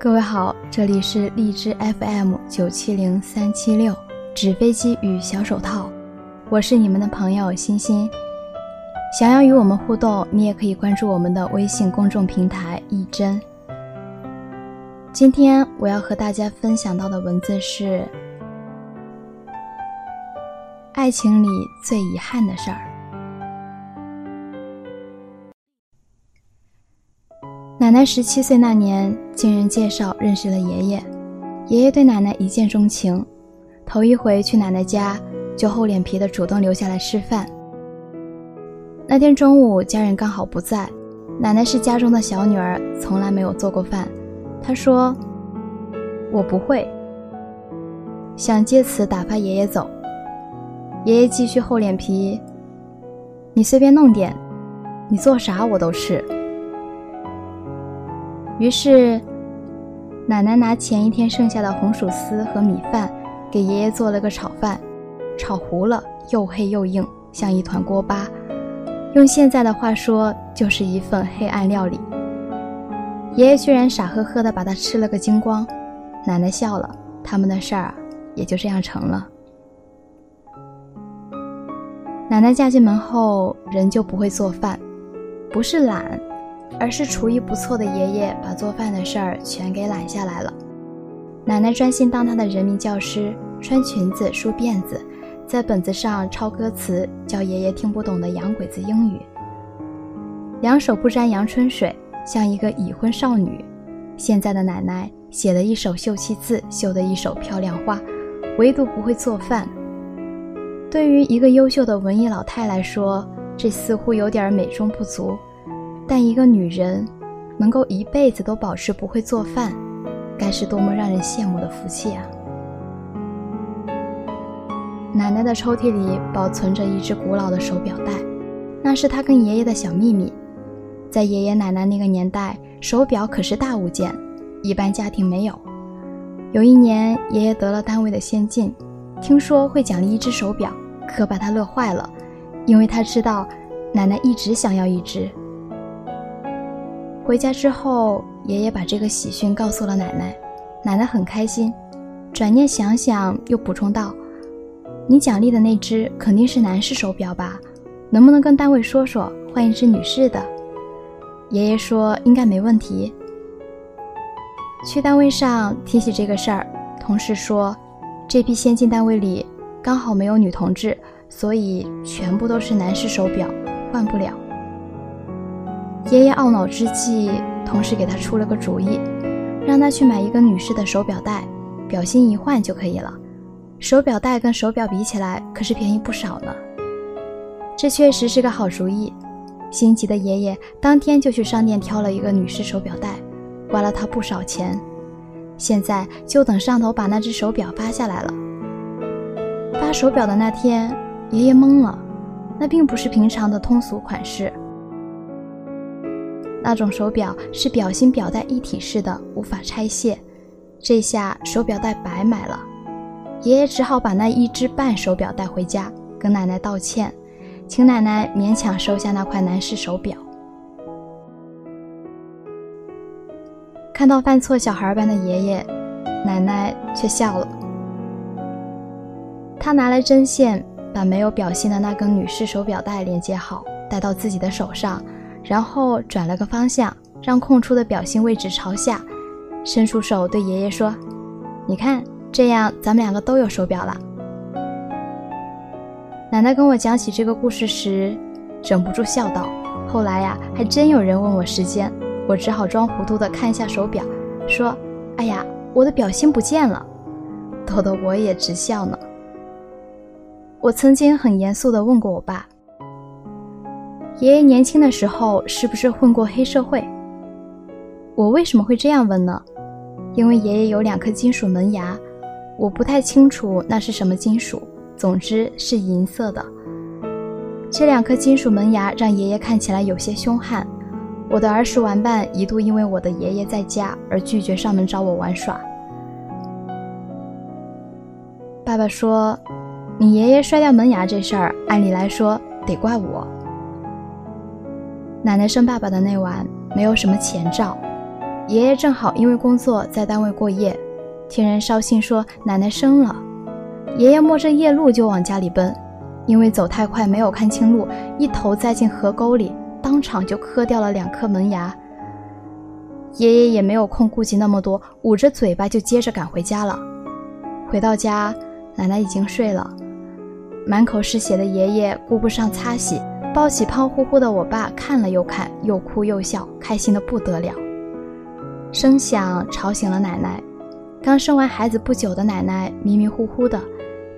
各位好，这里是荔枝 FM 九七零三七六纸飞机与小手套，我是你们的朋友欣欣。想要与我们互动，你也可以关注我们的微信公众平台一真。今天我要和大家分享到的文字是：爱情里最遗憾的事儿。奶奶十七岁那年，经人介绍认识了爷爷。爷爷对奶奶一见钟情，头一回去奶奶家，就厚脸皮的主动留下来吃饭。那天中午，家人刚好不在，奶奶是家中的小女儿，从来没有做过饭。她说：“我不会。”想借此打发爷爷走。爷爷继续厚脸皮：“你随便弄点，你做啥我都吃。”于是，奶奶拿前一天剩下的红薯丝和米饭，给爷爷做了个炒饭，炒糊了，又黑又硬，像一团锅巴。用现在的话说，就是一份黑暗料理。爷爷居然傻呵呵地把它吃了个精光，奶奶笑了，他们的事儿也就这样成了。奶奶嫁进门后，人就不会做饭，不是懒。而是厨艺不错的爷爷把做饭的事儿全给揽下来了，奶奶专心当她的人民教师，穿裙子梳辫子，在本子上抄歌词，教爷爷听不懂的洋鬼子英语。两手不沾阳春水，像一个已婚少女。现在的奶奶写了一手秀气字，绣的一手漂亮花，唯独不会做饭。对于一个优秀的文艺老太来说，这似乎有点美中不足。但一个女人能够一辈子都保持不会做饭，该是多么让人羡慕的福气啊！奶奶的抽屉里保存着一只古老的手表带，那是她跟爷爷的小秘密。在爷爷奶奶那个年代，手表可是大物件，一般家庭没有。有一年，爷爷得了单位的先进，听说会奖励一只手表，可把他乐坏了，因为他知道奶奶一直想要一只。回家之后，爷爷把这个喜讯告诉了奶奶，奶奶很开心。转念想想，又补充道：“你奖励的那只肯定是男士手表吧？能不能跟单位说说，换一只女士的？”爷爷说：“应该没问题。”去单位上提起这个事儿，同事说：“这批先进单位里刚好没有女同志，所以全部都是男士手表，换不了。”爷爷懊恼之际，同事给他出了个主意，让他去买一个女士的手表带，表芯一换就可以了。手表带跟手表比起来，可是便宜不少呢。这确实是个好主意。心急的爷爷当天就去商店挑了一个女士手表带，花了他不少钱。现在就等上头把那只手表发下来了。发手表的那天，爷爷懵了，那并不是平常的通俗款式。那种手表是表芯表带一体式的，无法拆卸。这下手表带白买了，爷爷只好把那一只半手表带回家，跟奶奶道歉，请奶奶勉强收下那块男士手表。看到犯错小孩般的爷爷，奶奶却笑了。他拿来针线，把没有表芯的那根女士手表带连接好，戴到自己的手上。然后转了个方向，让空出的表芯位置朝下，伸出手对爷爷说：“你看，这样咱们两个都有手表了。”奶奶跟我讲起这个故事时，忍不住笑道：“后来呀，还真有人问我时间，我只好装糊涂的看一下手表，说：‘哎呀，我的表芯不见了。’逗得我也直笑呢。我曾经很严肃地问过我爸。”爷爷年轻的时候是不是混过黑社会？我为什么会这样问呢？因为爷爷有两颗金属门牙，我不太清楚那是什么金属，总之是银色的。这两颗金属门牙让爷爷看起来有些凶悍。我的儿时玩伴一度因为我的爷爷在家而拒绝上门找我玩耍。爸爸说：“你爷爷摔掉门牙这事儿，按理来说得怪我。”奶奶生爸爸的那晚，没有什么前兆，爷爷正好因为工作在单位过夜，听人捎信说奶奶生了，爷爷摸着夜路就往家里奔，因为走太快没有看清路，一头栽进河沟里，当场就磕掉了两颗门牙。爷爷也没有空顾及那么多，捂着嘴巴就接着赶回家了。回到家，奶奶已经睡了，满口是血的爷爷顾不上擦洗，抱起胖乎乎的我爸看了又看，又哭又笑，开心的不得了。声响吵醒了奶奶。刚生完孩子不久的奶奶迷迷糊糊的，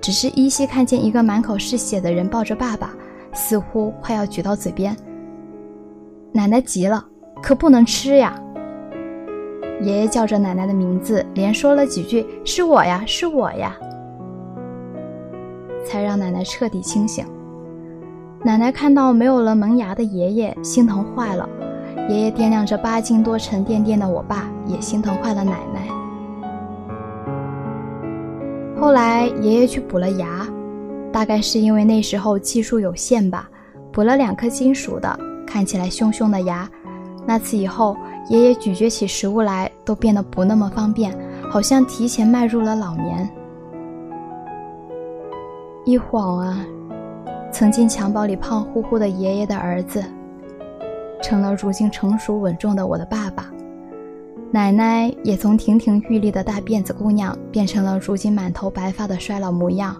只是依稀看见一个满口是血的人抱着爸爸，似乎快要举到嘴边。奶奶急了，可不能吃呀！爷爷叫着奶奶的名字，连说了几句“是我呀，是我呀”，才让奶奶彻底清醒。奶奶看到没有了门牙的爷爷，心疼坏了。爷爷掂量着八斤多沉甸甸的我爸，也心疼坏了奶奶。后来爷爷去补了牙，大概是因为那时候技术有限吧，补了两颗金属的，看起来凶凶的牙。那次以后，爷爷咀嚼起食物来都变得不那么方便，好像提前迈入了老年。一晃啊，曾经襁褓里胖乎乎的爷爷的儿子。成了如今成熟稳重的我的爸爸，奶奶也从亭亭玉立的大辫子姑娘变成了如今满头白发的衰老模样，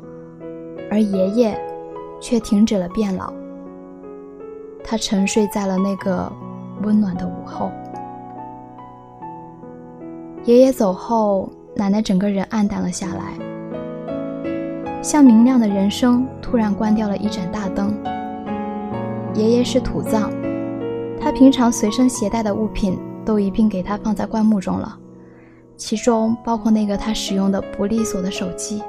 而爷爷却停止了变老。他沉睡在了那个温暖的午后。爷爷走后，奶奶整个人暗淡了下来，像明亮的人生突然关掉了一盏大灯。爷爷是土葬。他平常随身携带的物品都一并给他放在棺木中了，其中包括那个他使用的不利索的手机。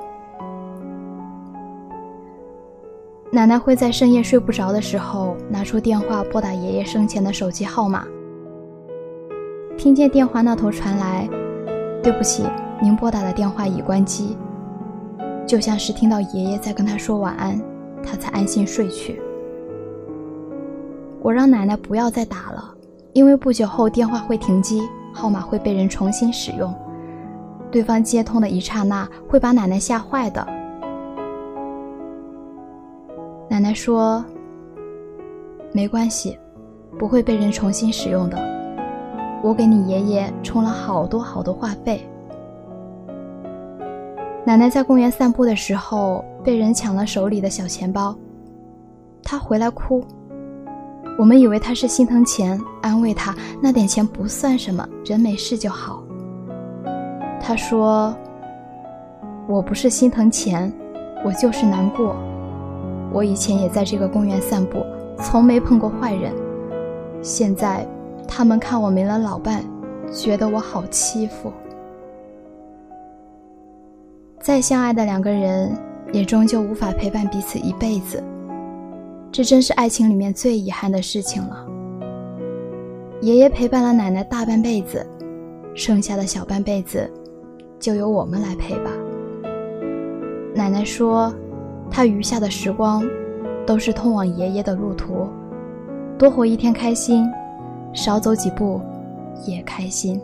奶奶会在深夜睡不着的时候拿出电话拨打爷爷生前的手机号码，听见电话那头传来“对不起，您拨打的电话已关机”，就像是听到爷爷在跟他说晚安，他才安心睡去。我让奶奶不要再打了，因为不久后电话会停机，号码会被人重新使用，对方接通的一刹那会把奶奶吓坏的。奶奶说：“没关系，不会被人重新使用的。我给你爷爷充了好多好多话费。”奶奶在公园散步的时候被人抢了手里的小钱包，她回来哭。我们以为她是心疼钱，安慰她那点钱不算什么，人没事就好。她说：“我不是心疼钱，我就是难过。我以前也在这个公园散步，从没碰过坏人。现在他们看我没了老伴，觉得我好欺负。再相爱的两个人，也终究无法陪伴彼此一辈子。”这真是爱情里面最遗憾的事情了。爷爷陪伴了奶奶大半辈子，剩下的小半辈子，就由我们来陪吧。奶奶说，她余下的时光，都是通往爷爷的路途，多活一天开心，少走几步，也开心。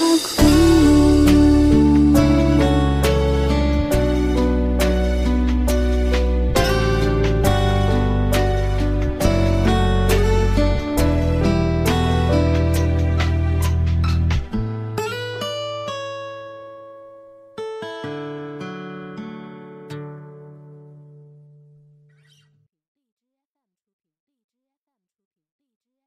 hug me.